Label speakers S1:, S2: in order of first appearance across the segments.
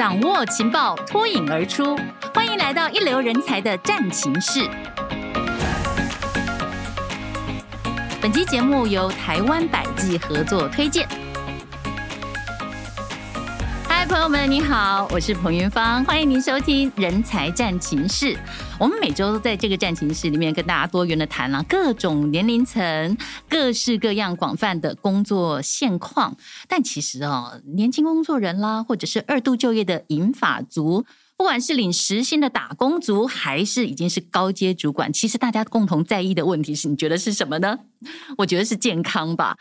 S1: 掌握情报，脱颖而出。欢迎来到一流人才的战情室。本期节目由台湾百济合作推荐。嗨，朋友们，你好，我是彭云芳，欢迎您收听《人才战情室》。我们每周都在这个战情室里面跟大家多元的谈了各种年龄层、各式各样广泛的工作现况。但其实哦，年轻工作人啦，或者是二度就业的银发族，不管是领时薪的打工族，还是已经是高阶主管，其实大家共同在意的问题是，你觉得是什么呢？我觉得是健康吧。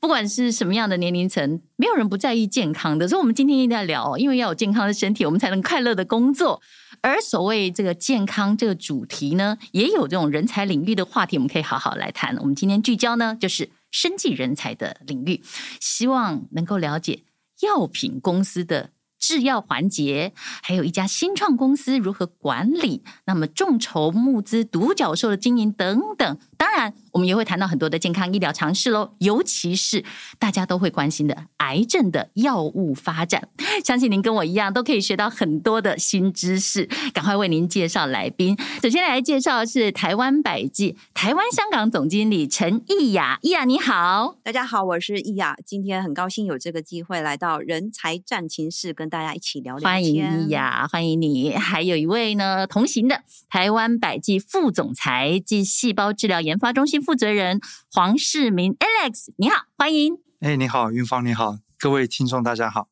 S1: 不管是什么样的年龄层，没有人不在意健康的。所以，我们今天一定要聊，因为要有健康的身体，我们才能快乐的工作。而所谓这个健康这个主题呢，也有这种人才领域的话题，我们可以好好来谈。我们今天聚焦呢，就是生计人才的领域，希望能够了解药品公司的制药环节，还有一家新创公司如何管理，那么众筹募资、独角兽的经营等等。当然，我们也会谈到很多的健康医疗常识喽，尤其是大家都会关心的癌症的药物发展。相信您跟我一样，都可以学到很多的新知识。赶快为您介绍来宾，首先来介绍的是台湾百济台湾香港总经理陈艺雅。艺雅你好，
S2: 大家好，我是艺雅，今天很高兴有这个机会来到人才战情室，跟大家一起聊聊天。欢迎
S1: 艺雅，欢迎你。还有一位呢，同行的台湾百济副总裁及细胞治疗研发中心负责人黄世明 Alex，你好，欢迎。
S3: 哎，你好，云芳，你好，各位听众，大家好。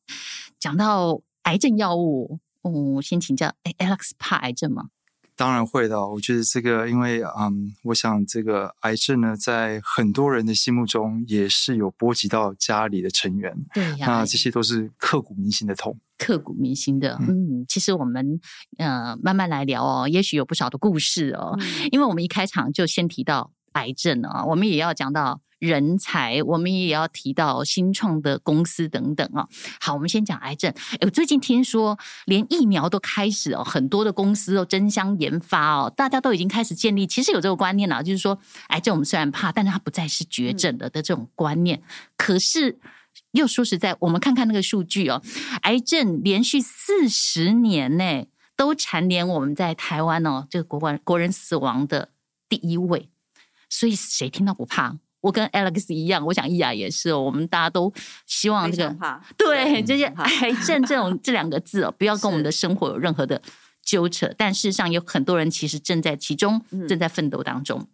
S1: 讲到癌症药物，我、哦、先请教，哎，Alex 怕癌症吗？
S3: 当然会的。我觉得这个，因为嗯，我想这个癌症呢，在很多人的心目中也是有波及到家里的成员。
S1: 对呀，
S3: 那这些都是刻骨铭心的痛，
S1: 刻骨铭心的。嗯，其实我们呃慢慢来聊哦，也许有不少的故事哦，嗯、因为我们一开场就先提到。癌症啊，我们也要讲到人才，我们也要提到新创的公司等等啊。好，我们先讲癌症。哎，我最近听说连疫苗都开始哦，很多的公司都争相研发哦，大家都已经开始建立，其实有这个观念了，就是说癌症我们虽然怕，但是它不再是绝症了的这种观念。嗯、可是又说实在，我们看看那个数据哦，癌症连续四十年内都蝉联我们在台湾哦，这个国国人死亡的第一位。所以谁听到不怕？我跟 Alex 一样，我想伊雅也是哦。我们大家都希望这个
S2: 怕
S1: 对这些癌症这种这两个字哦，不要跟我们的生活有任何的纠扯。但事实上，有很多人其实正在其中，正在奋斗当中。嗯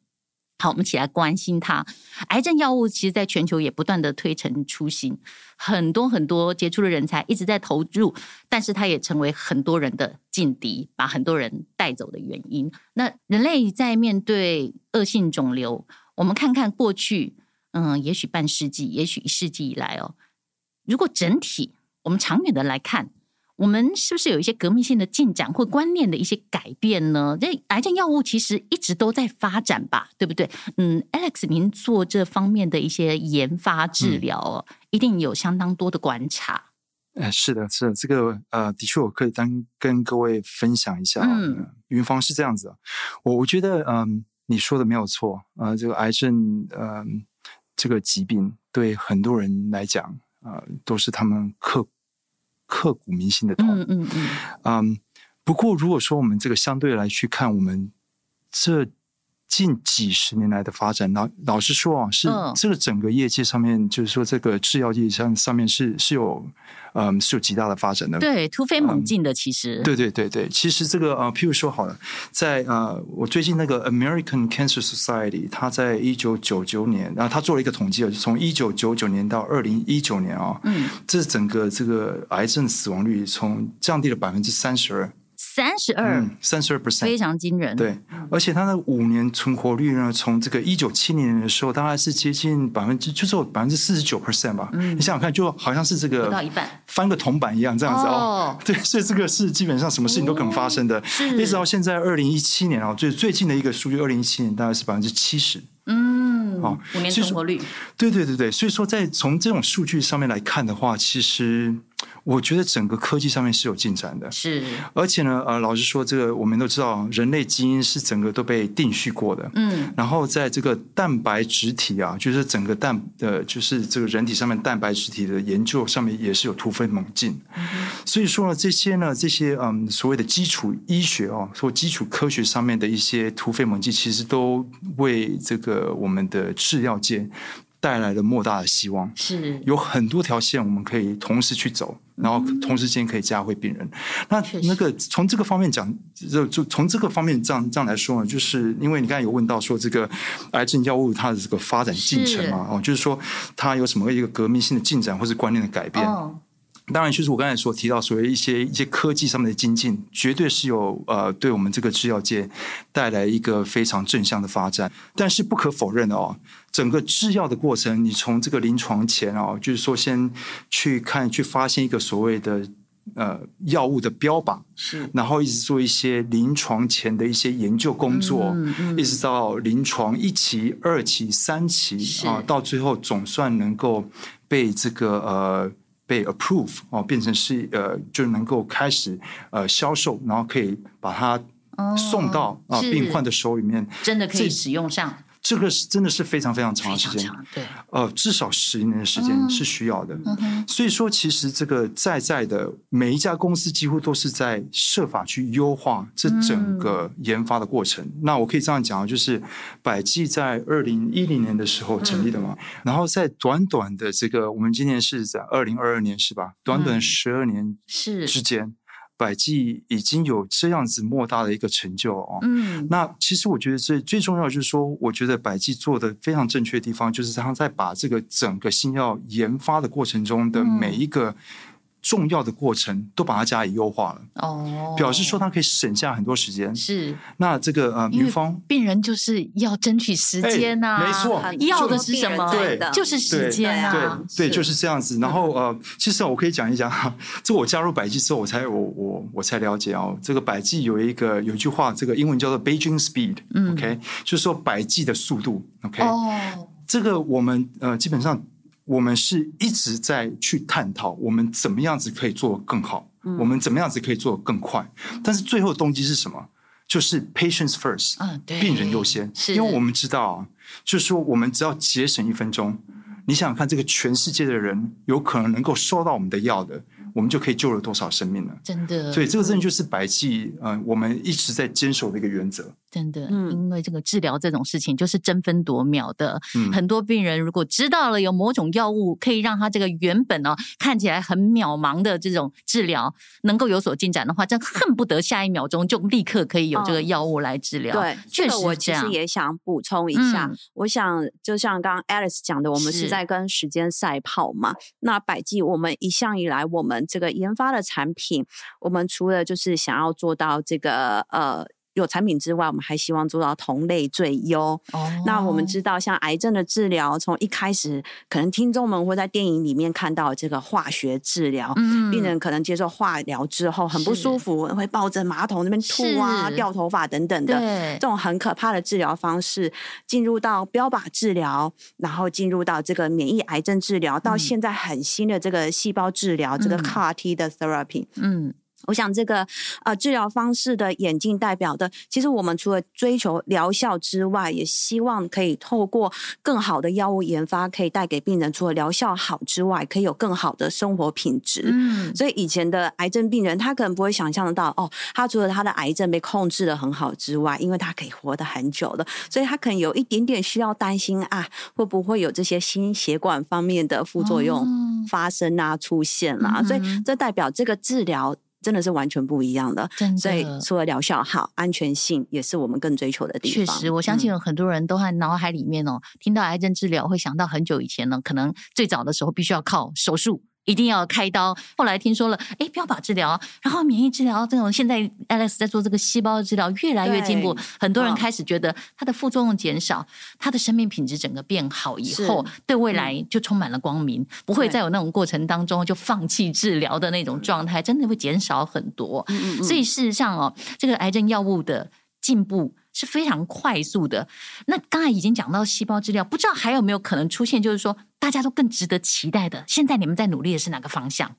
S1: 好，我们起来关心它。癌症药物其实，在全球也不断的推陈出新，很多很多杰出的人才一直在投入，但是它也成为很多人的劲敌，把很多人带走的原因。那人类在面对恶性肿瘤，我们看看过去，嗯，也许半世纪，也许一世纪以来哦，如果整体我们长远的来看。我们是不是有一些革命性的进展或观念的一些改变呢？这癌症药物其实一直都在发展吧，对不对？嗯，Alex，您做这方面的一些研发治疗，嗯、一定有相当多的观察。
S3: 哎，是的，是的，这个呃，的确我可以单跟各位分享一下。嗯，云芳是这样子，我我觉得嗯、呃，你说的没有错啊、呃，这个癌症呃，这个疾病对很多人来讲啊、呃，都是他们刻。刻骨铭心的痛，嗯嗯嗯。Um, 不过如果说我们这个相对来去看，我们这近几十年来的发展，老老实说啊，是这个整个业界上面，就是说这个制药业上上面是是有。嗯，是有极大的发展的，
S1: 对，突飞猛进的，其实，
S3: 对对对对，其实这个呃，譬如说好了，在呃，我最近那个 American Cancer Society，他在一九九九年，然后他做了一个统计，就从一九九九年到二零一九年啊，嗯，这整个这个癌症死亡率从降低了百分之三十二。
S1: 三十二，
S3: 三十二 percent，
S1: 非常惊人。
S3: 对，而且它的五年存活率呢，从这个一九七零年的时候，大概是接近百分之，就是百分之四十九 percent 吧。嗯，你想想看，就好像是
S1: 这个
S3: 翻个铜板一样这样子哦。对，所以这个是基本上什么事情都可能发生的。是，一直到现在二零一七年啊，最最近的一个数据，二零一七年大概是百分之七十。
S1: 嗯，哦，五年存活率。
S3: 对对对对，所以说在从这种数据上面来看的话，其实。我觉得整个科技上面是有进展的，
S1: 是。
S3: 而且呢，呃，老实说，这个我们都知道，人类基因是整个都被定序过的，嗯。然后在这个蛋白质体啊，就是整个蛋呃，就是这个人体上面蛋白质体的研究上面也是有突飞猛进。嗯、所以说呢，这些呢，这些嗯，所谓的基础医学哦，或基础科学上面的一些突飞猛进，其实都为这个我们的制药界。带来了莫大的希望，
S1: 是。
S3: 有很多条线我们可以同时去走，然后同时间可以加惠病人。嗯、那那个从这个方面讲，就就从这个方面这样这样来说呢，就是因为你刚才有问到说这个癌症药物它的这个发展进程嘛，哦，就是说它有什么一个革命性的进展或是观念的改变。哦当然，就是我刚才所提到，所谓一些一些科技上面的精进，绝对是有呃，对我们这个制药界带来一个非常正向的发展。但是不可否认的哦，整个制药的过程，你从这个临床前哦，就是说先去看去发现一个所谓的呃药物的标榜，是，然后一直做一些临床前的一些研究工作，嗯嗯、一直到临床一期、二期、三期啊、呃，到最后总算能够被这个呃。被 approve 哦，变成是呃，就能够开始呃销售，然后可以把它送到啊、哦呃、病患的手里面，
S1: 真的可以使用上。
S3: 这个是真的是非常非常长的时间，
S1: 对，
S3: 呃，至少十年的时间是需要的。嗯、所以说，其实这个在在的每一家公司几乎都是在设法去优化这整个研发的过程。嗯、那我可以这样讲，就是百济在二零一零年的时候成立的嘛，嗯、然后在短短的这个，我们今年是在二零二二年是吧？短短十二年是之间。嗯百济已经有这样子莫大的一个成就哦，嗯，那其实我觉得最最重要的就是说，我觉得百济做的非常正确的地方，就是他在把这个整个新药研发的过程中的每一个。重要的过程都把它加以优化了。哦，表示说它可以省下很多时间。
S1: 是，
S3: 那这个呃，女方
S1: 病人就是要争取时间呐，
S3: 没错，
S1: 要的是什么？
S3: 对，
S1: 就是时间啊，
S3: 对，就是这样子。然后呃，其实我可以讲一讲哈，这我加入百济之后，我才我我我才了解哦，这个百济有一个有一句话，这个英文叫做 Beijing Speed，OK，就是说百济的速度，OK，哦，这个我们呃基本上。我们是一直在去探讨，我们怎么样子可以做得更好，嗯、我们怎么样子可以做得更快。但是最后的动机是什么？就是 patients first，嗯，对，病人优先。是，因为我们知道啊，就是说我们只要节省一分钟，你想想看，这个全世界的人有可能能够收到我们的药的。我们就可以救了多少生命呢？
S1: 真的，
S3: 所以这个真的就是百济，嗯、呃，我们一直在坚守的一个原则。
S1: 真的，嗯，因为这个治疗这种事情就是争分夺秒的。嗯，很多病人如果知道了有某种药物可以让他这个原本呢看起来很渺茫的这种治疗能够有所进展的话，真恨不得下一秒钟就立刻可以有这个药物来治疗。哦、对，确实这
S2: 我其实也想补充一下，嗯、我想就像刚刚 Alice 讲的，我们是在跟时间赛跑嘛。那百济，我们一向以来我们这个研发的产品，我们除了就是想要做到这个呃。有产品之外，我们还希望做到同类最优。哦，那我们知道，像癌症的治疗，从一开始，可能听众们会在电影里面看到这个化学治疗，嗯，病人可能接受化疗之后很不舒服，是会抱着马桶那边吐啊、掉头发等等的，对。这种很可怕的治疗方式，进入到标靶治疗，然后进入到这个免疫癌症治疗，到现在很新的这个细胞治疗，嗯、这个 CAR T 的 therapy，嗯。我想这个呃治疗方式的眼镜代表的，其实我们除了追求疗效之外，也希望可以透过更好的药物研发，可以带给病人除了疗效好之外，可以有更好的生活品质。嗯，所以以前的癌症病人，他可能不会想象得到，哦，他除了他的癌症被控制的很好之外，因为他可以活得很久的，所以他可能有一点点需要担心啊，会不会有这些心血管方面的副作用发生啊、出现啦、啊？嗯、所以这代表这个治疗。真的是完全不一样的，真的。所以除了疗效好，安全性也是我们更追求的地方。
S1: 确实，我相信有很多人都在脑海里面哦，嗯、听到癌症治疗会想到很久以前呢，可能最早的时候必须要靠手术。一定要开刀。后来听说了，哎，标靶治疗，然后免疫治疗这种，现在 Alex 在做这个细胞治疗，越来越进步。很多人开始觉得它的副作用减少，它的生命品质整个变好以后，是对未来就充满了光明，嗯、不会再有那种过程当中就放弃治疗的那种状态，真的会减少很多。嗯嗯，所以事实上哦，这个癌症药物的进步是非常快速的。那刚才已经讲到细胞治疗，不知道还有没有可能出现，就是说大家都更值得期待的。现在你们在努力的是哪个方向？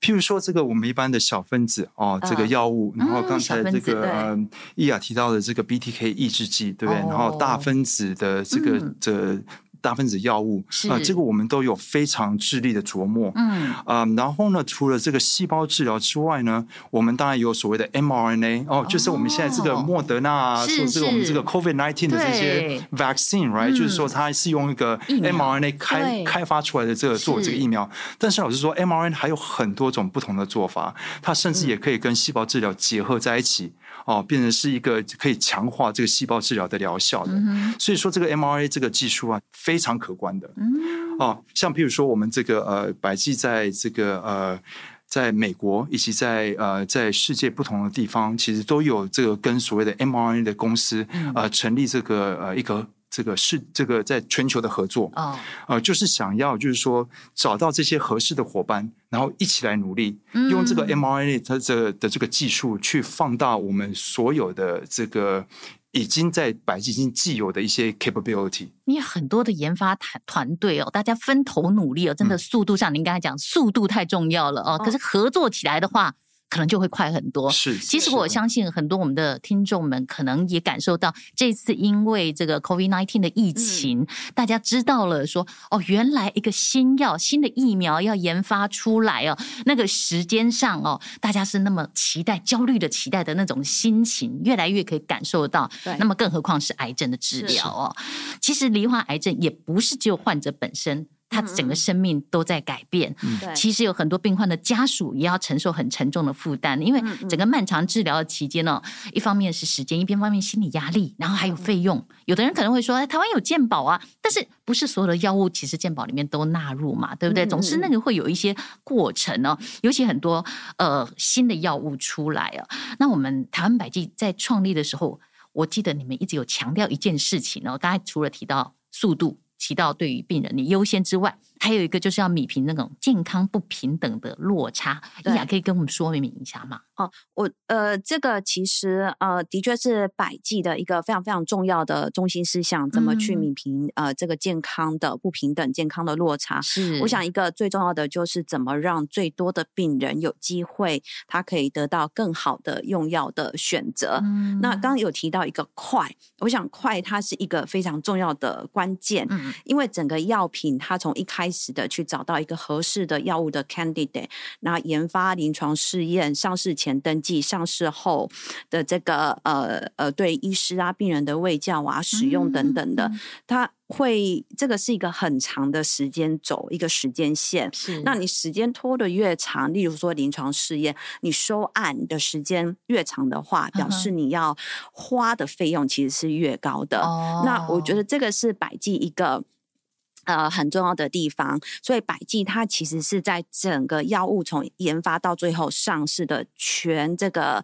S3: 譬如说这个我们一般的小分子哦，这个药物，然后刚才这个呃，易雅提到的这个 BTK 抑制剂，对不对？然后大分子的这个这。大分子药物啊，这个我们都有非常致力的琢磨。嗯。啊，然后呢，除了这个细胞治疗之外呢，我们当然有所谓的 mRNA 哦，就是我们现在这个莫德纳啊，说这个我们这个 COVID nineteen 的这些 vaccine，right，就是说它是用一个 mRNA 开开发出来的这个做这个疫苗。但是老实说，mRNA 还有很多种不同的做法，它甚至也可以跟细胞治疗结合在一起。哦，变成是一个可以强化这个细胞治疗的疗效的，嗯、所以说这个 mRNA 这个技术啊，非常可观的。嗯、哦，像譬如说我们这个呃，百济在这个呃，在美国以及在呃，在世界不同的地方，其实都有这个跟所谓的 mRNA 的公司、嗯、呃，成立这个呃一个。这个是这个在全球的合作啊，哦、呃，就是想要就是说找到这些合适的伙伴，然后一起来努力，嗯、用这个 mRNA 它这的这个技术去放大我们所有的这个已经在百济已经既有的一些 capability。
S1: 你很多的研发团团队哦，大家分头努力哦，真的速度上，您刚才讲速度太重要了哦，可是合作起来的话。可能就会快很多。
S3: 是，
S1: 其实我相信很多我们的听众们可能也感受到，这次因为这个 COVID-19 的疫情，嗯、大家知道了说，哦，原来一个新药、新的疫苗要研发出来哦，那个时间上哦，大家是那么期待、焦虑的期待的那种心情，越来越可以感受到。对，那么更何况是癌症的治疗哦。其实罹患癌症也不是只有患者本身。他整个生命都在改变，嗯、其实有很多病患的家属也要承受很沉重的负担，因为整个漫长治疗的期间呢，一方面是时间，一边方面心理压力，然后还有费用。有的人可能会说，哎，台湾有健保啊，但是不是所有的药物其实健保里面都纳入嘛，对不对？总是那个会有一些过程哦，尤其很多呃新的药物出来啊。那我们台湾百济在创立的时候，我记得你们一直有强调一件事情哦，刚才除了提到速度。起到对于病人的优先之外，还有一个就是要米平那种健康不平等的落差。伊雅可以跟我们说明一下吗？
S2: 哦，我呃，这个其实呃，的确是百济的一个非常非常重要的中心思想，怎么去米平呃这个健康的不平等、健康的落差。是，我想一个最重要的就是怎么让最多的病人有机会，他可以得到更好的用药的选择。嗯，那刚刚有提到一个快，我想快它是一个非常重要的关键。嗯。因为整个药品，它从一开始的去找到一个合适的药物的 candidate，然后研发、临床试验、上市前登记、上市后的这个呃呃，对医师啊、病人的卫教啊、使用等等的，它会这个是一个很长的时间走，一个时间线。是，那你时间拖得越长，例如说临床试验，你收案的时间越长的话，表示你要花的费用其实是越高的。哦，那我觉得这个是百济一个。呃，很重要的地方，所以百济它其实是在整个药物从研发到最后上市的全这个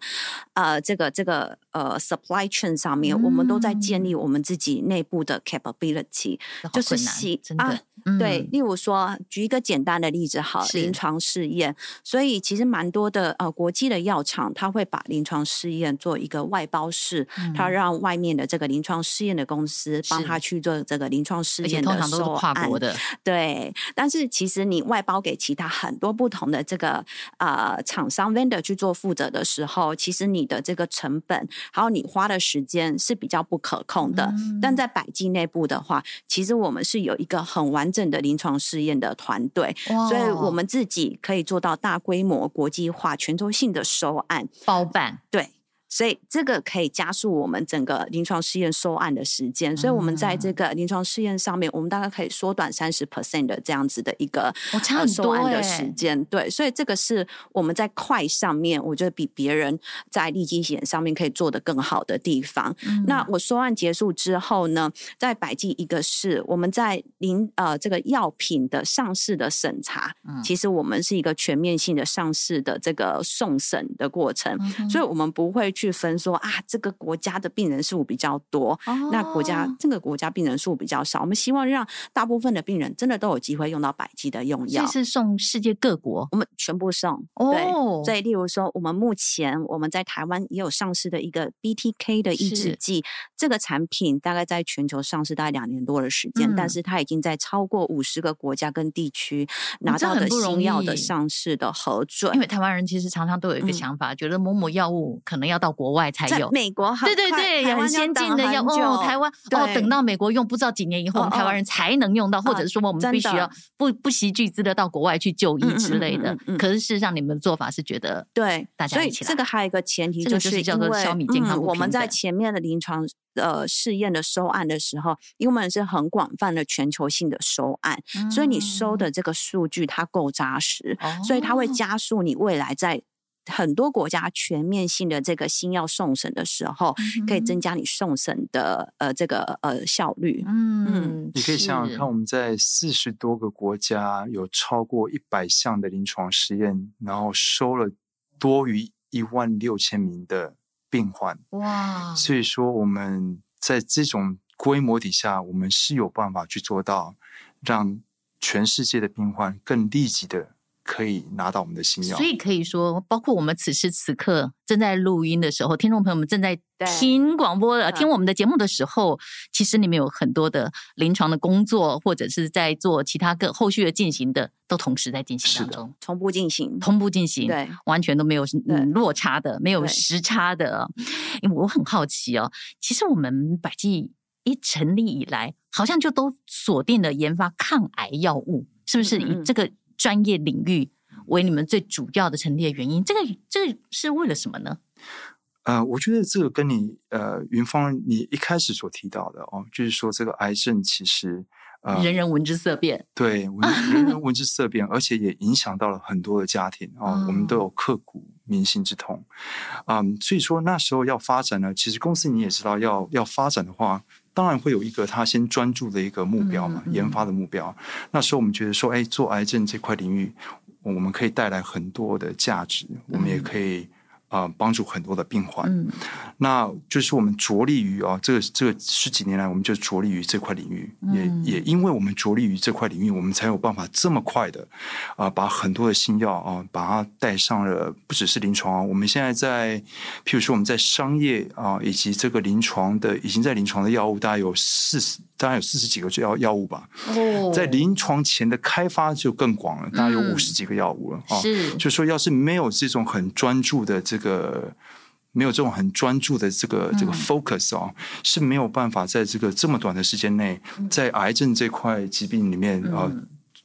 S2: 呃这个这个呃 supply chain 上面，嗯、我们都在建立我们自己内部的 capability，就是细啊，嗯、对，例如说举一个简单的例子，好，临床试验，所以其实蛮多的呃国际的药厂，它会把临床试验做一个外包式，嗯、它让外面的这个临床试验的公司帮他去做这个临床试验的时候。国的 对，但是其实你外包给其他很多不同的这个呃厂商 vendor 去做负责的时候，其实你的这个成本还有你花的时间是比较不可控的。嗯、但在百济内部的话，其实我们是有一个很完整的临床试验的团队，所以我们自己可以做到大规模国际化、全球性的收案
S1: 包办。
S2: 对。所以这个可以加速我们整个临床试验收案的时间，所以我们在这个临床试验上面，我们大概可以缩短三十 percent 的这样子的一个收案的时间。对，所以这个是我们在快上面，我觉得比别人在立基险上面可以做得更好的地方。嗯、那我收案结束之后呢，在百济一个是我们在临呃这个药品的上市的审查，嗯、其实我们是一个全面性的上市的这个送审的过程，嗯、所以我们不会去。去分说啊，这个国家的病人数比较多，哦、那国家这个国家病人数比较少。我们希望让大部分的病人真的都有机会用到百济的用药。
S1: 这是送世界各国，
S2: 我们全部送。哦、对，所以例如说，我们目前我们在台湾也有上市的一个 BTK 的抑制剂，这个产品大概在全球上市大概两年多的时间，嗯、但是它已经在超过五十个国家跟地区拿到的新药的上市的核准。
S1: 因为台湾人其实常常都有一个想法，嗯、觉得某某药物可能要到国外才有。
S2: 美国好
S1: 对对对，很先进的药哦，台湾哦，等到美国用，不知道几年以后，我们台湾人才能用到，或者是说我们必须要不不惜巨资的到国外去就医之类的。可是事实上，你们的做法是觉得
S2: 对，
S1: 大家一起
S2: 来。这个还有一个前提，就是叫做消弭健康。我们在前面的临床呃试验的收案的时候，因为我们是很广泛的全球性的收案，所以你收的这个数据它够扎实，所以它会加速你未来在。很多国家全面性的这个新药送审的时候，可以增加你送审的呃这个呃效率。嗯
S3: 嗯，你可以想想看，我们在四十多个国家有超过一百项的临床实验，然后收了多于一万六千名的病患。哇！所以说我们在这种规模底下，我们是有办法去做到让全世界的病患更立即的。可以拿到我们的新药，
S1: 所以可以说，包括我们此时此刻正在录音的时候，听众朋友们正在听广播的、听我们的节目的时候，其实你们有很多的临床的工作，或者是在做其他个后续的进行的，都同时在进行当中，
S2: 同步进行，
S1: 同步进行，对，完全都没有嗯落差的，没有时差的。因为我很好奇哦，其实我们百济一成立以来，好像就都锁定了研发抗癌药物，是不是？以这个。专业领域为你们最主要的成立的原因，这个这个是为了什么呢？
S3: 呃，我觉得这个跟你呃云芳你一开始所提到的哦，就是说这个癌症其实呃
S1: 人人闻之色变，
S3: 对，人人闻之色变，而且也影响到了很多的家庭啊、哦，我们都有刻骨铭心之痛啊、嗯，所以说那时候要发展呢，其实公司你也知道要要发展的话。当然会有一个他先专注的一个目标嘛，研发的目标。那时候我们觉得说，哎，做癌症这块领域，我们可以带来很多的价值，我们也可以。啊，帮助很多的病患，嗯，那就是我们着力于啊，这个这个十几年来，我们就着力于这块领域，嗯、也也因为我们着力于这块领域，我们才有办法这么快的啊，把很多的新药啊，把它带上了，不只是临床啊，我们现在在，譬如说我们在商业啊，以及这个临床的，已经在临床的药物，大概有四十。大概有四十几个药药物吧，在临床前的开发就更广了，大概有五十几个药物了啊。是，就说要是没有这种很专注的这个，没有这种很专注的这个这个 focus 哦，是没有办法在这个这么短的时间内，在癌症这块疾病里面啊，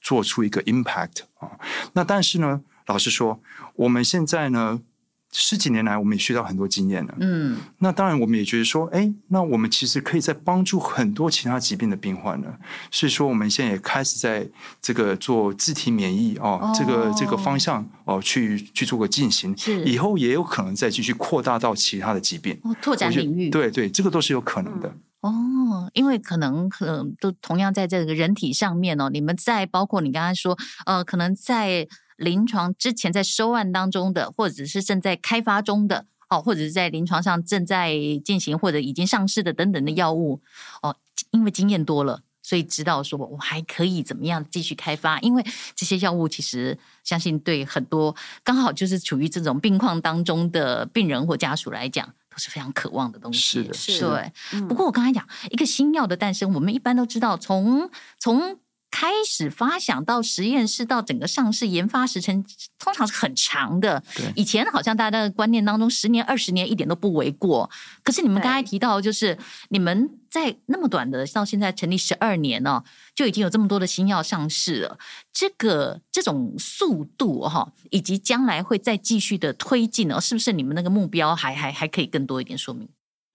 S3: 做出一个 impact 啊。那但是呢，老实说，我们现在呢。十几年来，我们也学到很多经验了。嗯，那当然，我们也觉得说，哎，那我们其实可以在帮助很多其他疾病的病患了。所以说，我们现在也开始在这个做自体免疫哦，哦这个这个方向哦，去去做个进行。是，以后也有可能再继续扩大到其他的疾病，
S1: 哦、拓展领域。
S3: 对对，这个都是有可能的。
S1: 嗯、哦，因为可能可能都同样在这个人体上面哦，你们在包括你刚才说，呃，可能在。临床之前在收案当中的，或者是正在开发中的，哦，或者是在临床上正在进行或者已经上市的等等的药物，哦，因为经验多了，所以知道说我还可以怎么样继续开发。因为这些药物其实相信对很多刚好就是处于这种病况当中的病人或家属来讲都是非常渴望的东西。
S3: 是的，是的。
S1: 对。嗯、不过我刚才讲一个新药的诞生，我们一般都知道从从。开始发想到实验室到整个上市研发时程，通常是很长的。对以前好像大家的观念当中，十年二十年一点都不为过。可是你们刚才提到，就是你们在那么短的到现在成立十二年呢，就已经有这么多的新药上市了。这个这种速度哈，以及将来会再继续的推进呢，是不是你们那个目标还还还可以更多一点说明？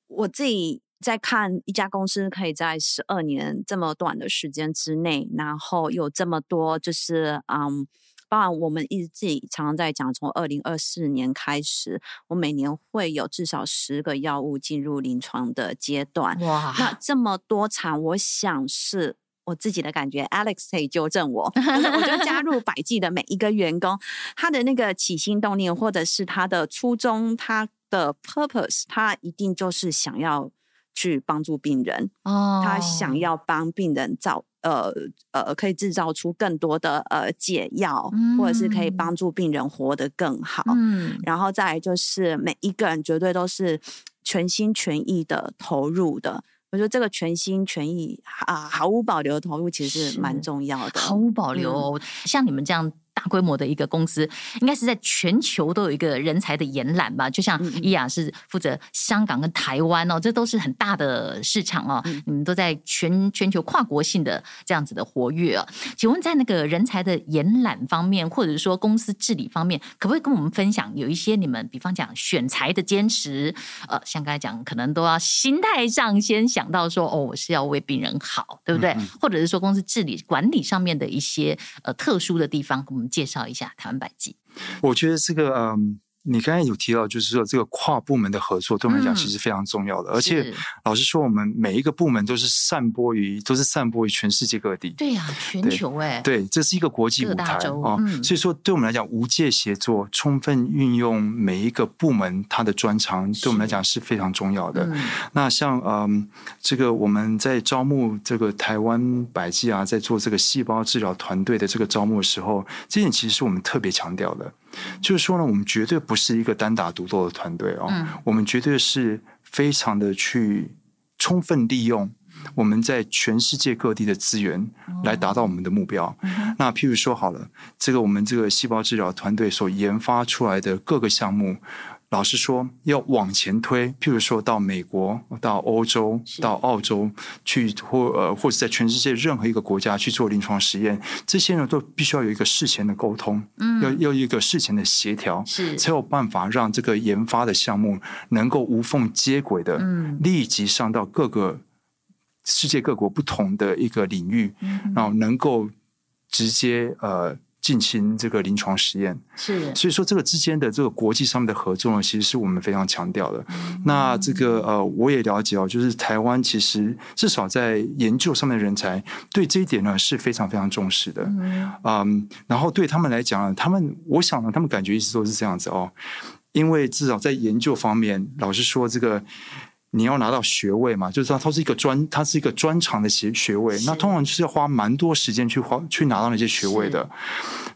S2: 我自己。在看一家公司可以在十二年这么短的时间之内，然后有这么多，就是嗯，包含我们一直自己常常在讲，从二零二四年开始，我每年会有至少十个药物进入临床的阶段。哇，那这么多场，我想是我自己的感觉，Alex 可以纠正我。我觉得加入百济的每一个员工，他的那个起心动念，或者是他的初衷，他。的 purpose，他一定就是想要去帮助病人哦，他想要帮病人造呃呃，可以制造出更多的呃解药，嗯、或者是可以帮助病人活得更好。嗯，然后再来就是每一个人绝对都是全心全意的投入的。我觉得这个全心全意啊，毫无保留的投入，其实是蛮重要的。
S1: 毫无保留，嗯、像你们这样。大规模的一个公司，应该是在全球都有一个人才的延揽吧？就像伊雅是负责香港跟台湾哦，这都是很大的市场哦。嗯、你们都在全全球跨国性的这样子的活跃啊。请问在那个人才的延揽方面，或者是说公司治理方面，可不可以跟我们分享有一些你们，比方讲选才的坚持？呃，像刚才讲，可能都要心态上先想到说，哦，我是要为病人好，对不对？嗯、或者是说公司治理管理上面的一些呃特殊的地方，我们。介绍一下台湾百济。
S3: 我觉得这个嗯。你刚才有提到，就是说这个跨部门的合作，对我们来讲其实非常重要的。嗯、而且老实说，我们每一个部门都是散播于，都是散播于全世界各地。
S1: 对呀、啊，全球哎，
S3: 对，这是一个国际舞台啊。嗯、所以说，对我们来讲，无界协作，充分运用每一个部门它的专长，对我们来讲是非常重要的。嗯、那像嗯，这个我们在招募这个台湾百济啊，在做这个细胞治疗团队的这个招募的时候，这点其实是我们特别强调的。就是说呢，我们绝对不是一个单打独斗的团队哦，嗯、我们绝对是非常的去充分利用我们在全世界各地的资源来达到我们的目标。嗯、那譬如说好了，这个我们这个细胞治疗团队所研发出来的各个项目。老实说，要往前推，譬如说到美国、到欧洲、到澳洲去，或呃，或者在全世界任何一个国家去做临床实验，这些呢都必须要有一个事前的沟通，嗯，要要一个事前的协调，是。才有办法让这个研发的项目能够无缝接轨的，嗯，立即上到各个世界各国不同的一个领域，嗯，然后能够直接呃。进行这个临床实验是，所以说这个之间的这个国际上面的合作呢，其实是我们非常强调的。嗯、那这个呃，我也了解哦，就是台湾其实至少在研究上面的人才对这一点呢是非常非常重视的。嗯，嗯，然后对他们来讲呢，他们我想呢，他们感觉一直都是这样子哦，因为至少在研究方面，老实说这个。你要拿到学位嘛，就是它它是一个专，它是一个专长的学学位。那通常就是要花蛮多时间去花去拿到那些学位的。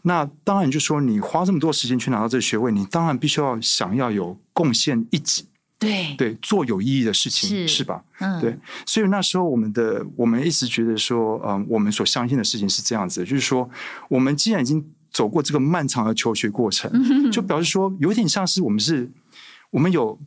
S3: 那当然就说你花这么多时间去拿到这个学位，你当然必须要想要有贡献一己，
S1: 对
S3: 对，做有意义的事情，是，是吧？嗯，对。所以那时候我们的我们一直觉得说，嗯，我们所相信的事情是这样子，就是说，我们既然已经走过这个漫长的求学过程，嗯、哼就表示说，有点像是我们是，我们有。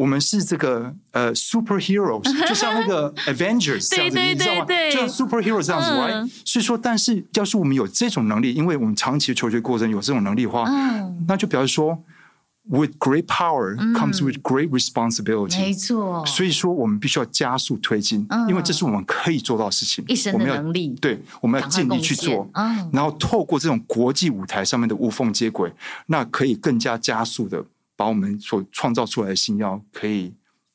S3: 我们是这个呃，superheroes，就像那个 Avengers 这样子，你知道吗？就像 superheroes 这样子，right？所以说，但是要是我们有这种能力，因为我们长期的求学过程有这种能力的话，那就表示说，with great power comes with great responsibility。没错。所以说，我们必须要加速推进，因为这是我们可以做到的事情。一生的能力。对，我们要尽力去做，然后透过这种国际舞台上面的无缝接轨，那可以更加加速的。把我们所创造出来的新药可以。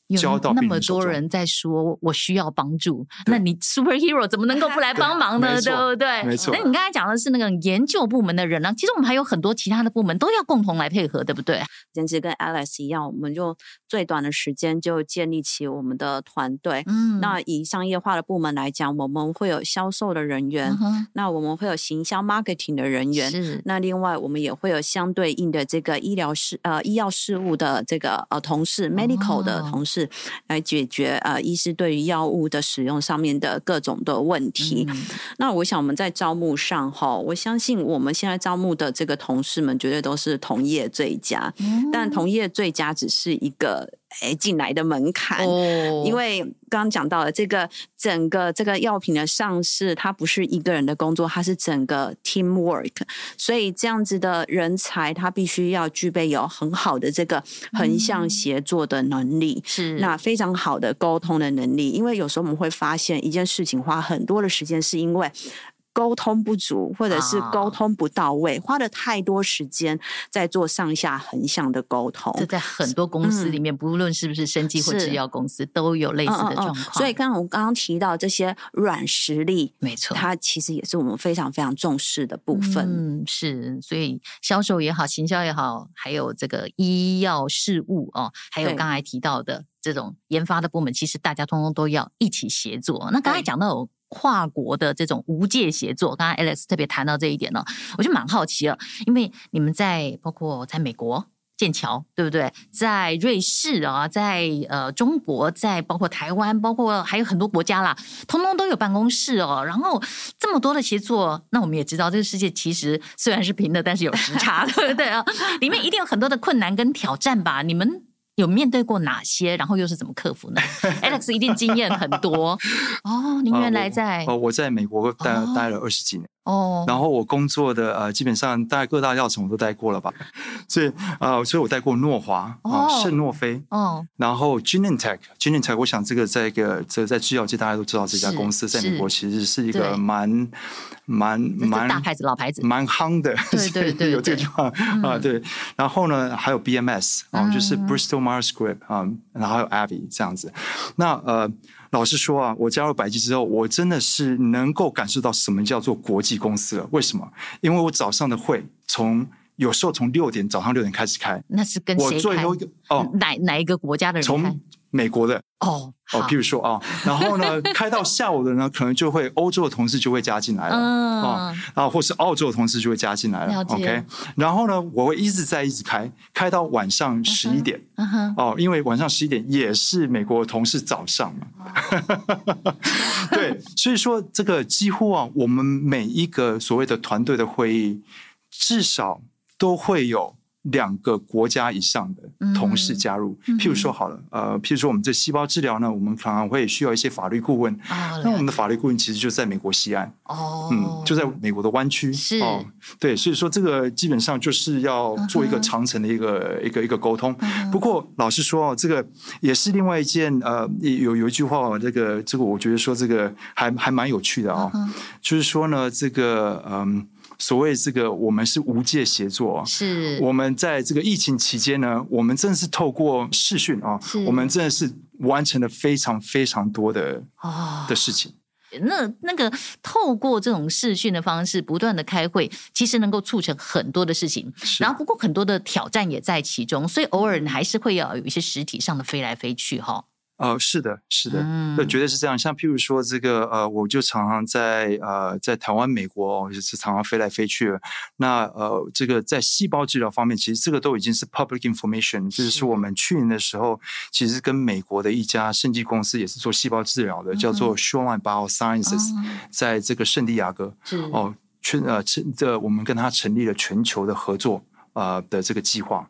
S3: 有那么多人
S1: 在说我需要帮助，那你 superhero 怎么能够不来帮忙呢？对，对不对？没错。那你刚才讲的是那个研究部门的人呢？其实我们还有很多其他的部门都要共同来配合，对不对？
S2: 简直跟 Alice 一样，我们就最短的时间就建立起我们的团队。嗯，那以商业化的部门来讲，我们会有销售的人员，嗯、那我们会有行销 marketing 的人员。是。那另外我们也会有相对应的这个医疗事呃医药事务的这个呃同事、哦、medical 的同事。是来解决呃，医师对于药物的使用上面的各种的问题。嗯、那我想我们在招募上哈，我相信我们现在招募的这个同事们绝对都是同业最佳，嗯、但同业最佳只是一个。哎，进来的门槛，哦、因为刚刚讲到了这个整个这个药品的上市，它不是一个人的工作，它是整个 teamwork，所以这样子的人才，他必须要具备有很好的这个横向协作的能力。是那非常好的沟通的能力，因为有时候我们会发现一件事情花很多的时间，是因为。沟通不足，或者是沟通不到位，花了太多时间在做上下横向的沟通。
S1: 这在很多公司里面，嗯、不论是不是生技或制药公司，都有类似的状况。嗯嗯嗯、
S2: 所以，刚刚我刚刚提到这些软实力，
S1: 没错，
S2: 它其实也是我们非常非常重视的部分。
S1: 嗯，是。所以，销售也好，行销也好，还有这个医药事务哦，还有刚才提到的这种研发的部门，其实大家通通都要一起协作。那刚才讲到有。跨国的这种无界协作，刚刚 Alex 特别谈到这一点呢，我就蛮好奇了，因为你们在包括在美国剑桥，对不对？在瑞士啊，在呃中国，在包括台湾，包括还有很多国家啦，通通都有办公室哦。然后这么多的协作，那我们也知道，这个世界其实虽然是平的，但是有时差，对不对啊？里面一定有很多的困难跟挑战吧？你们。有面对过哪些，然后又是怎么克服呢？Alex 一定经验很多哦。您原来在
S3: 哦，我在美国待待了二十几年。哦，然后我工作的呃，基本上大概各大药厂我都待过了吧，所以啊、呃，所以我待过诺华啊、哦，圣诺菲，哦，然后 Genentech，Genentech，我想这个在一个这在制药界大家都知道这家公司在美国其实是一个蛮蛮蛮
S1: 大牌子老牌子，
S3: 蛮夯的，
S1: 对对对，
S3: 有这句话啊，对。然后呢，还有 BMS 啊、嗯，就是 Bristol Myers Squibb 啊，然后还有 AbbVie 这样子，那呃。老实说啊，我加入百济之后，我真的是能够感受到什么叫做国际公司了。为什么？因为我早上的会从有时候从六点早上六点开始开，
S1: 那是跟谁开？
S3: 我最后一个哦，
S1: 哪哪一个国家的人开？
S3: 从美国的
S1: 哦
S3: 哦，譬如说啊，然后呢，开到下午的呢，可能就会欧洲的同事就会加进来了啊、嗯，然后或是澳洲的同事就会加进来了。OK，然后呢，我会一直在一直开，开到晚上十一点。嗯哼，哦，因为晚上十一点也是美国的同事早上 对，所以说这个几乎啊，我们每一个所谓的团队的会议，至少都会有。两个国家以上的同事加入，嗯、譬如说好了，呃，譬如说我们这细胞治疗呢，我们可能会需要一些法律顾问。哦、那我们的法律顾问其实就在美国西岸，哦，嗯，就在美国的湾区，是。哦，对，所以说这个基本上就是要做一个长程的一个、嗯、一个一个沟通。不过老实说哦，这个也是另外一件呃，有有一句话，这个这个我觉得说这个还还蛮有趣的啊、就是说呢，这个嗯。所谓这个，我们是无界协作。是，我们在这个疫情期间呢，我们真的是透过视讯啊，我们真的是完成了非常非常多的啊的事情。
S1: 那那个透过这种视讯的方式，不断的开会，其实能够促成很多的事情。然后，不过很多的挑战也在其中，所以偶尔还是会要有一些实体上的飞来飞去哈。
S3: 呃，是的，是的，嗯，对，绝对是这样。像譬如说这个，呃，我就常常在呃，在台湾、美国，哦，就是常常飞来飞去。那呃，这个在细胞治疗方面，其实这个都已经是 public information，就是说我们去年的时候，其实跟美国的一家生技公司也是做细胞治疗的，嗯、叫做 Shoreline Biosciences，嗯、在这个圣地亚哥，哦，全呃成这我们跟他成立了全球的合作呃的这个计划。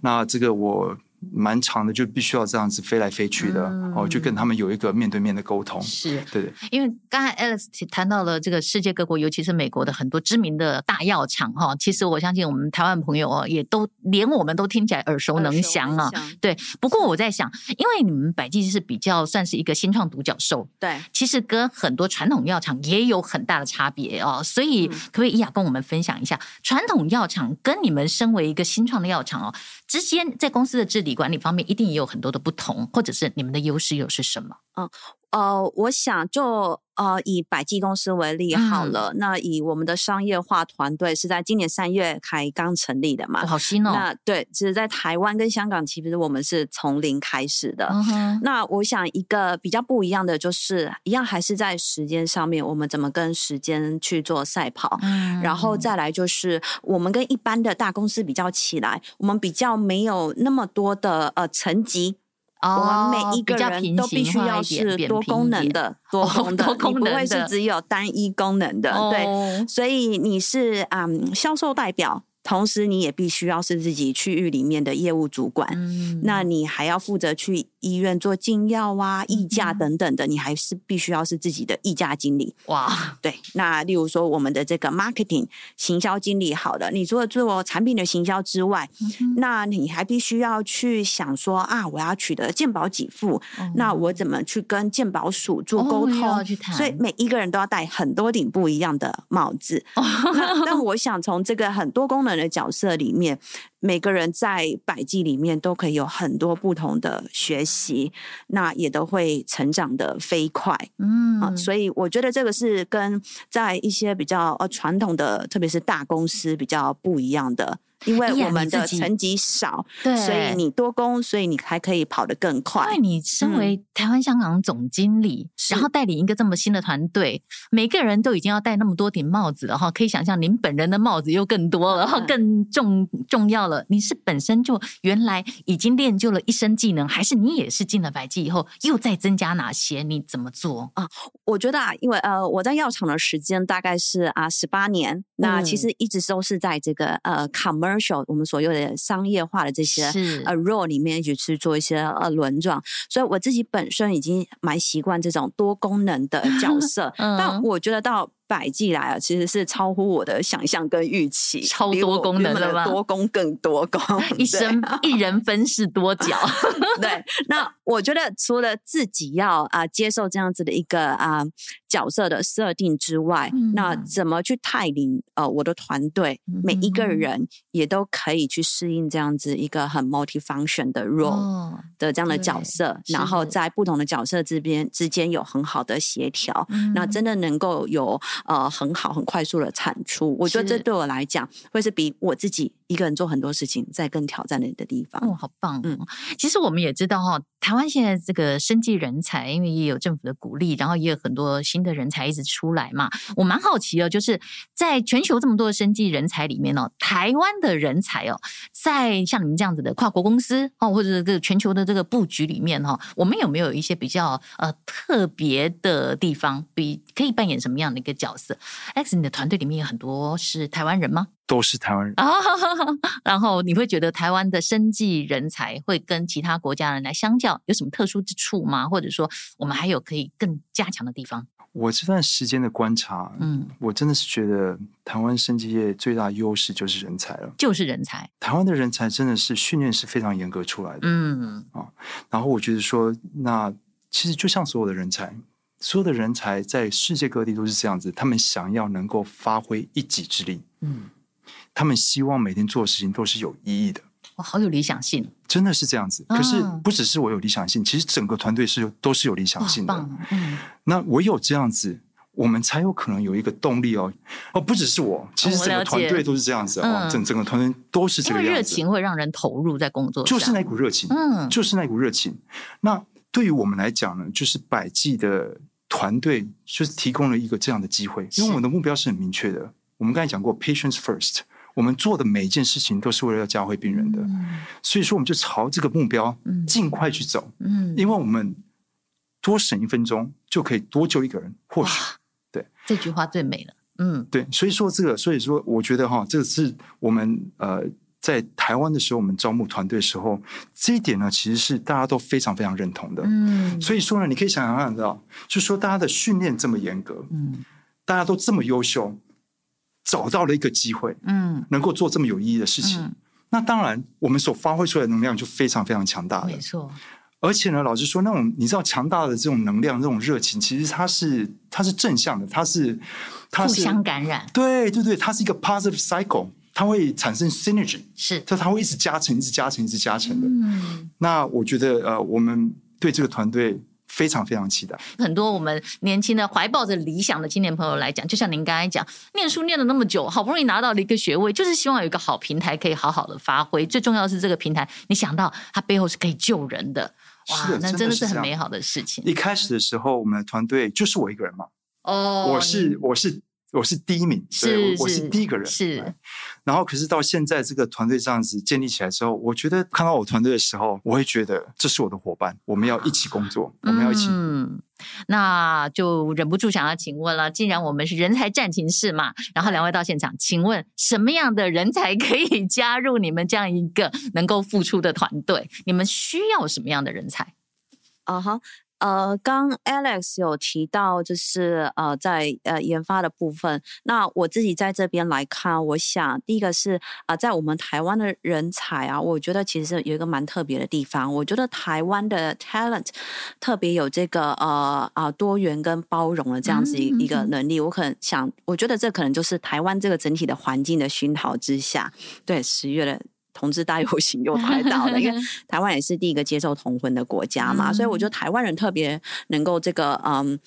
S3: 那这个我。蛮长的，就必须要这样子飞来飞去的，嗯、哦，就跟他们有一个面对面的沟通。是，对对。
S1: 因为刚才 Alex 谈到了这个世界各国，尤其是美国的很多知名的大药厂哈，其实我相信我们台湾朋友哦，也都连我们都听起来耳熟能详啊。对。不过我在想，因为你们百济是比较算是一个新创独角兽，对，其实跟很多传统药厂也有很大的差别哦。所以可不可以依雅跟我们分享一下，传统药厂跟你们身为一个新创的药厂哦之间，在公司的治理管理方面一定也有很多的不同，或者是你们的优势又是什么？嗯，
S2: 呃，我想就。呃，以百济公司为例好了，嗯，那以我们的商业化团队是在今年三月才刚成立的嘛，
S1: 好新哦。
S2: 那对，其实在台湾跟香港，其实我们是从零开始的。嗯。那我想一个比较不一样的就是，一样还是在时间上面，我们怎么跟时间去做赛跑，嗯，然后再来就是我们跟一般的大公司比较起来，我们比较没有那么多的呃层级。我们每一个人都必须要是多功能的，多功能的，你不会是只有单一功能的，对。所以你是嗯销售代表，同时你也必须要是自己区域里面的业务主管，嗯、那你还要负责去医院做进药啊、议价等等的，你还是必须要是自己的议价经理。哇，对，那例如说我们的这个 marketing 行销经理，好了，你除了做产品的行销之外，嗯、那你还必须要去想说啊，我要取得健保给付，嗯、那我怎么去跟健保署做沟通？哦、所以每一个人都要戴很多顶不一样的帽子。哦、那但我想从这个很多功能的角色里面，每个人在百济里面都可以有很多不同的学习，那也都会成长的飞快。嗯、啊，所以我觉得这个是跟在一些比较呃传统的，特别是大公司比较不一样的。因为我们的层级少，对，所以你多工，所以你还可以跑得更快。
S1: 因为你身为台湾香港总经理，嗯、然后带领一个这么新的团队，每个人都已经要戴那么多顶帽子了哈，可以想象您本人的帽子又更多了，然后更重重要了。你是本身就原来已经练就了一身技能，还是你也是进了百济以后又再增加哪些？你怎么做啊？
S2: 我觉得啊，因为呃，我在药厂的时间大概是啊十八年，嗯、那其实一直都是在这个呃 commercial。我们所有的商业化的这些呃 role 里面，一起去做一些呃轮转，所以我自己本身已经蛮习惯这种多功能的角 色，嗯、但我觉得到。百济来啊，其实是超乎我的想象跟预期，
S1: 超多功能的
S2: 多功更多功，
S1: 一生一人分饰多角。
S2: 对，那我觉得除了自己要啊、呃、接受这样子的一个啊、呃、角色的设定之外，嗯、那怎么去带领呃我的团队，嗯、每一个人也都可以去适应这样子一个很 multi-function 的 role、哦、的这样的角色，然后在不同的角色之间之间有很好的协调，嗯、那真的能够有。呃，很好，很快速的产出，我觉得这对我来讲会是比我自己一个人做很多事情在更挑战的的地方。
S1: 哦，好棒！嗯，其实我们也知道哈，台湾现在这个生技人才，因为也有政府的鼓励，然后也有很多新的人才一直出来嘛。我蛮好奇哦，就是在全球这么多的生技人才里面哦，台湾的人才哦，在像你们这样子的跨国公司哦，或者这个全球的这个布局里面哈，我们有没有一些比较呃特别的地方，比可以扮演什么样的一个角色？Alex，你的团队里面有很多是台湾人吗？
S3: 都是台湾人，
S1: 然后你会觉得台湾的生技人才会跟其他国家人来相较有什么特殊之处吗？或者说我们还有可以更加强的地方？
S3: 我这段时间的观察，嗯，我真的是觉得台湾生技业最大优势就是人才了，
S1: 就是人才。
S3: 台湾的人才真的是训练是非常严格出来的，嗯啊。然后我觉得说，那其实就像所有的人才，所有的人才在世界各地都是这样子，他们想要能够发挥一己之力，嗯。他们希望每天做的事情都是有意义的。
S1: 哇，好有理想性，
S3: 真的是这样子。可是不只是我有理想性，其实整个团队是都是有理想性的。嗯，那唯有这样子，我们才有可能有一个动力哦。哦，不只是我，其实整个团队都是这样子哦。整整个团队都是这个样子。
S1: 热情会让人投入在工作，
S3: 就是那股热情，嗯，就是那股热情。那对于我们来讲呢，就是百济的团队就是提供了一个这样的机会，因为我们的目标是很明确的。我们刚才讲过，patients first。我们做的每一件事情都是为了要教会病人的，嗯、所以说我们就朝这个目标尽快去走。嗯，因为我们多省一分钟就可以多救一个人，或许对
S1: 这句话最美了。嗯，
S3: 对，所以说这个，所以说我觉得哈，这个是我们呃在台湾的时候，我们招募团队的时候，这一点呢，其实是大家都非常非常认同的。嗯，所以说呢，你可以想想看到，就说大家的训练这么严格，嗯，大家都这么优秀。找到了一个机会，嗯，能够做这么有意义的事情，嗯、那当然我们所发挥出来的能量就非常非常强大了。
S1: 没错，
S3: 而且呢，老实说，那种你知道强大的这种能量、这种热情，其实它是它是正向的，它是它是
S1: 互相感染。
S3: 对对对，它是一个 positive cycle，它会产生 synergy，
S1: 是，
S3: 它它会一直加成、一直加成、一直加成的。嗯，那我觉得呃，我们对这个团队。非常非常期待。
S1: 很多我们年轻的怀抱着理想的青年朋友来讲，就像您刚才讲，念书念了那么久，好不容易拿到了一个学位，就是希望有一个好平台可以好好的发挥。最重要的是这个平台，你想到它背后是可以救人的，哇，的那真的是很美好的事情。
S3: 一开始的时候，我们的团队就是我一个人嘛。哦，我是我是我是第一名，
S1: 是
S3: 我，我是第一个人，
S1: 是。
S3: 然后，可是到现在这个团队这样子建立起来之后，我觉得看到我团队的时候，我会觉得这是我的伙伴，我们要一起工作，我们要一起。
S1: 嗯，那就忍不住想要请问了，既然我们是人才战情室嘛，然后两位到现场，请问什么样的人才可以加入你们这样一个能够付出的团队？你们需要什么样的人才？
S2: 啊哈。呃，刚 Alex 有提到，就是呃，在呃研发的部分。那我自己在这边来看，我想第一个是啊、呃，在我们台湾的人才啊，我觉得其实有一个蛮特别的地方。我觉得台湾的 talent 特别有这个呃啊多元跟包容的这样子一一个能力。我可能想，我觉得这可能就是台湾这个整体的环境的熏陶之下，对十月的。同志大游行又来到了，因为台湾也是第一个接受同婚的国家嘛，所以我觉得台湾人特别能够这个嗯。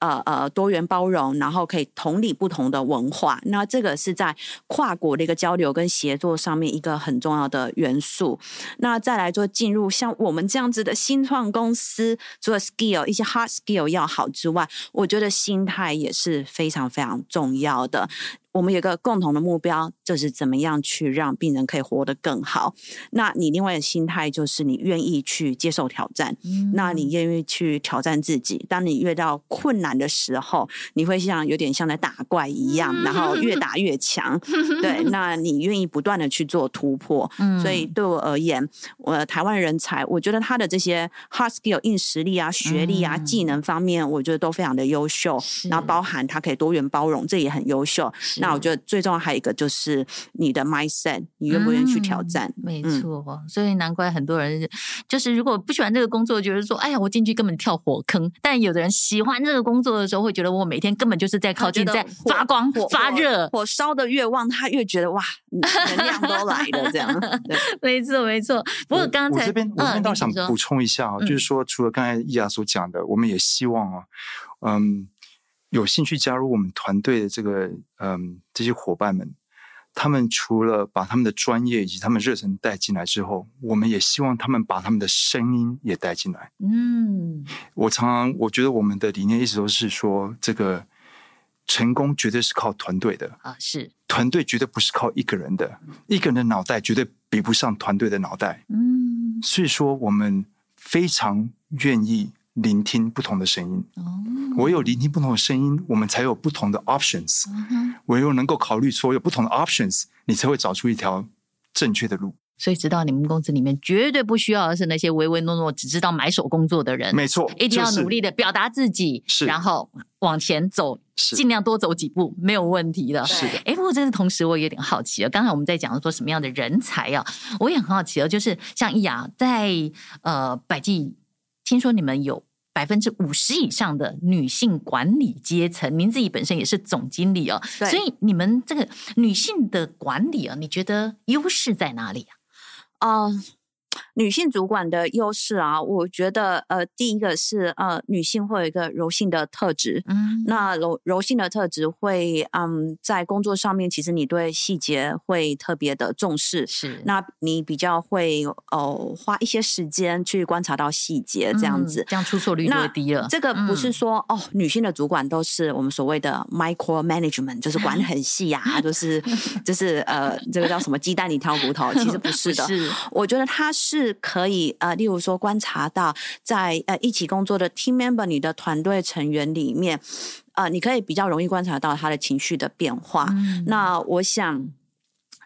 S2: 呃呃，多元包容，然后可以同理不同的文化，那这个是在跨国的一个交流跟协作上面一个很重要的元素。那再来做进入像我们这样子的新创公司，除了 skill 一些 hard skill 要好之外，我觉得心态也是非常非常重要的。我们有个共同的目标，就是怎么样去让病人可以活得更好。那你另外的心态就是你愿意去接受挑战，嗯、那你愿意去挑战自己。当你遇到困难的时候，你会像有点像在打怪一样，然后越打越强。对，那你愿意不断的去做突破。嗯、所以对我而言，我台湾人才，我觉得他的这些 hard skill 硬实力啊、学历啊、嗯、技能方面，我觉得都非常的优秀。然后包含他可以多元包容，这也很优秀。那我觉得最重要还有一个就是你的 mindset，你愿不愿意去挑战？
S1: 嗯、没错、嗯，所以难怪很多人就是如果不喜欢这个工作，觉得说，哎呀，我进去根本跳火坑。但有的人喜欢这个工作的时候，会觉得我每天根本就是在靠近，在发光、发热，
S2: 火烧的越旺，他越觉得哇，能量都来了。这样，
S1: 没错，没错。不过刚才
S3: 我这边，我这边倒想补充一下啊、嗯，就是说，除了刚才伊雅所讲的，我们也希望啊，嗯。有兴趣加入我们团队的这个嗯这些伙伴们，他们除了把他们的专业以及他们热忱带进来之后，我们也希望他们把他们的声音也带进来。嗯，我常常我觉得我们的理念一直都是说，这个成功绝对是靠团队的
S1: 啊，是
S3: 团队绝对不是靠一个人的，一个人的脑袋绝对比不上团队的脑袋。嗯，所以说我们非常愿意。聆听不同的声音，唯有聆听不同的声音，我们才有不同的 options。唯有能够考虑所有不同的 options，你才会找出一条正确的路。
S1: 所以，知道你们公司里面绝对不需要的是那些唯唯诺诺、只知道买手工作的人。
S3: 没错，
S1: 一定要努力的表达自己，是，然后往前走，尽量多走几步，没有问题的。
S3: 是的。
S1: 哎，不过这是同时，我有点好奇啊。刚才我们在讲说什么样的人才啊？我也很好奇啊。就是像易雅在呃百济，听说你们有。百分之五十以上的女性管理阶层，您自己本身也是总经理哦，所以你们这个女性的管理啊，你觉得优势在哪里啊？
S2: 啊、uh...。女性主管的优势啊，我觉得呃，第一个是呃，女性会有一个柔性的特质，嗯，那柔柔性的特质会嗯，在工作上面，其实你对细节会特别的重视，是，那你比较会哦、呃、花一些时间去观察到细节，这样子，嗯、
S1: 这样出错率就低了。
S2: 这个不是说、嗯、哦，女性的主管都是我们所谓的 micro management，就是管很细啊，就是 就是呃，这个叫什么鸡蛋里挑骨头，其实不 是的，是，我觉得他是。是可以呃，例如说观察到在呃一起工作的 team member，你的团队成员里面，呃，你可以比较容易观察到他的情绪的变化。嗯。那我想。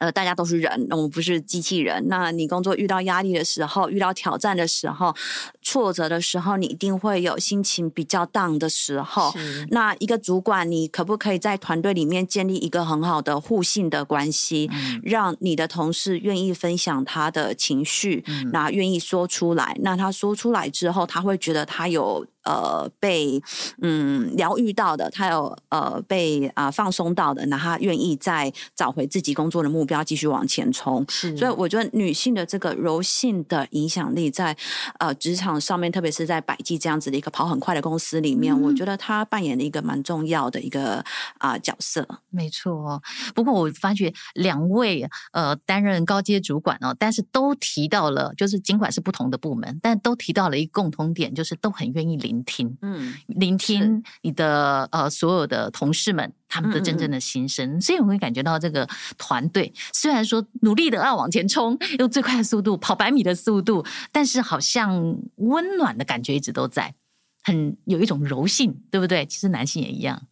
S2: 呃，大家都是人，我们不是机器人。那你工作遇到压力的时候，遇到挑战的时候，挫折的时候，你一定会有心情比较 down 的时候。那一个主管，你可不可以在团队里面建立一个很好的互信的关系，嗯、让你的同事愿意分享他的情绪，嗯、那愿意说出来。那他说出来之后，他会觉得他有。呃，被嗯疗愈到的，他有呃被啊、呃、放松到的，那他愿意再找回自己工作的目标，继续往前冲。是，所以我觉得女性的这个柔性的影响力在，在呃职场上面，特别是在百济这样子的一个跑很快的公司里面，嗯、我觉得她扮演了一个蛮重要的一个啊、呃、角色。
S1: 没错，不过我发觉两位呃担任高阶主管哦，但是都提到了，就是尽管是不同的部门，但都提到了一个共同点，就是都很愿意领。聆听，嗯，聆听你的呃所有的同事们他们的真正的心声，嗯嗯，所以我会感觉到这个团队虽然说努力的要往前冲，用最快的速度跑百米的速度，但是好像温暖的感觉一直都在，很有一种柔性，对不对？其实男性也一样，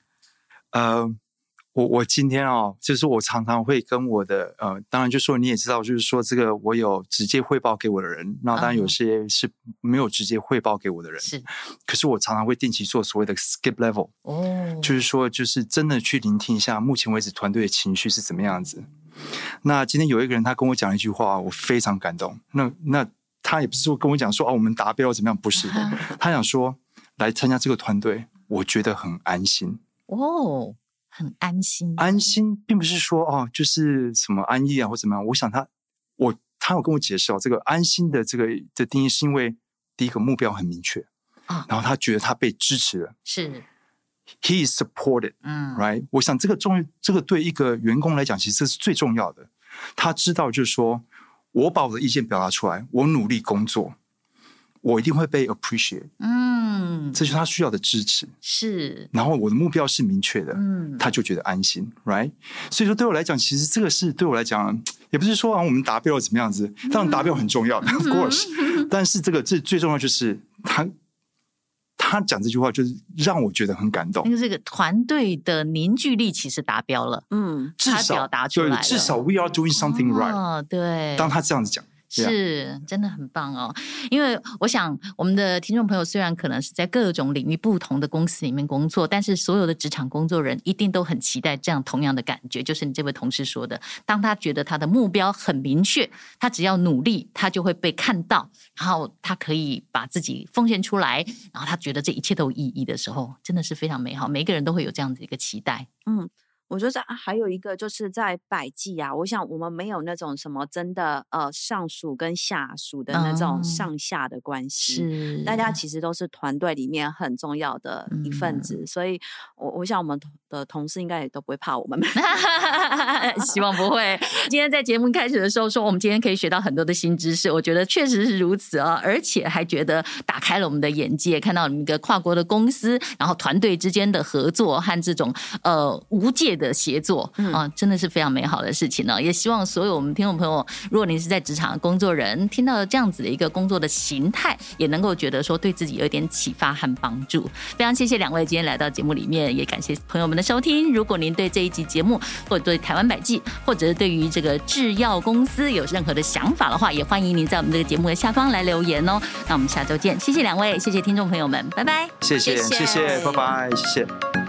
S3: 呃。我我今天哦，就是我常常会跟我的呃，当然就说你也知道，就是说这个我有直接汇报给我的人，那当然有些是没有直接汇报给我的人，是。可是我常常会定期做所谓的 skip level，哦，就是说就是真的去聆听一下目前为止团队的情绪是怎么样子。那今天有一个人他跟我讲一句话，我非常感动。那那他也不是说跟我讲说哦，我们达标怎么样，不是的，他想说来参加这个团队，我觉得很安心
S1: 哦。很安心，
S3: 安心并不是说哦，就是什么安逸啊或怎么样。我想他，我他有跟我解释哦，这个安心的这个的定义是因为第一个目标很明确啊，哦、然后他觉得他被支持了，
S1: 是
S3: ，he is supported，嗯，right。我想这个重，这个对一个员工来讲，其实这是最重要的。他知道就是说我把我的意见表达出来，我努力工作，我一定会被 appreciate，嗯。嗯，这是他需要的支持，
S1: 是。
S3: 然后我的目标是明确的，嗯，他就觉得安心，right？所以说对我来讲，其实这个是对我来讲，也不是说啊我们达标了怎么样子，当然达标很重要，嗯，of course。但是这个最最重要就是他他讲这句话，就是让我觉得很感动。
S1: 因为这个团队的凝聚力其实达标了，嗯，
S3: 至少
S1: 表达出来了，
S3: 至少 we are doing something right。
S1: 哦，对，
S3: 当他这样子讲。
S1: 是，真的很棒哦！因为我想，我们的听众朋友虽然可能是在各种领域不同的公司里面工作，但是所有的职场工作人一定都很期待这样同样的感觉，就是你这位同事说的，当他觉得他的目标很明确，他只要努力，他就会被看到，然后他可以把自己奉献出来，然后他觉得这一切都有意义的时候，真的是非常美好。每个人都会有这样子一个期待，嗯。
S2: 我觉得还有一个就是在百济啊，我想我们没有那种什么真的呃上属跟下属的那种上下的关系，是大家其实都是团队里面很重要的一份子，嗯、所以我我想我们的同事应该也都不会怕我们，
S1: 希望不会。今天在节目开始的时候说，我们今天可以学到很多的新知识，我觉得确实是如此啊，而且还觉得打开了我们的眼界，看到你们一个跨国的公司，然后团队之间的合作和这种呃无界。的协作啊，真的是非常美好的事情呢。也希望所有我们听众朋友，如果您是在职场的工作人，听到这样子的一个工作的形态，也能够觉得说对自己有一点启发和帮助。非常谢谢两位今天来到节目里面，也感谢朋友们的收听。如果您对这一集节目，或者对台湾百济，或者是对于这个制药公司有任何的想法的话，也欢迎您在我们这个节目的下方来留言哦。那我们下周见，谢谢两位，谢谢听众朋友们，拜拜。
S3: 谢谢，谢谢，谢谢拜拜，谢谢。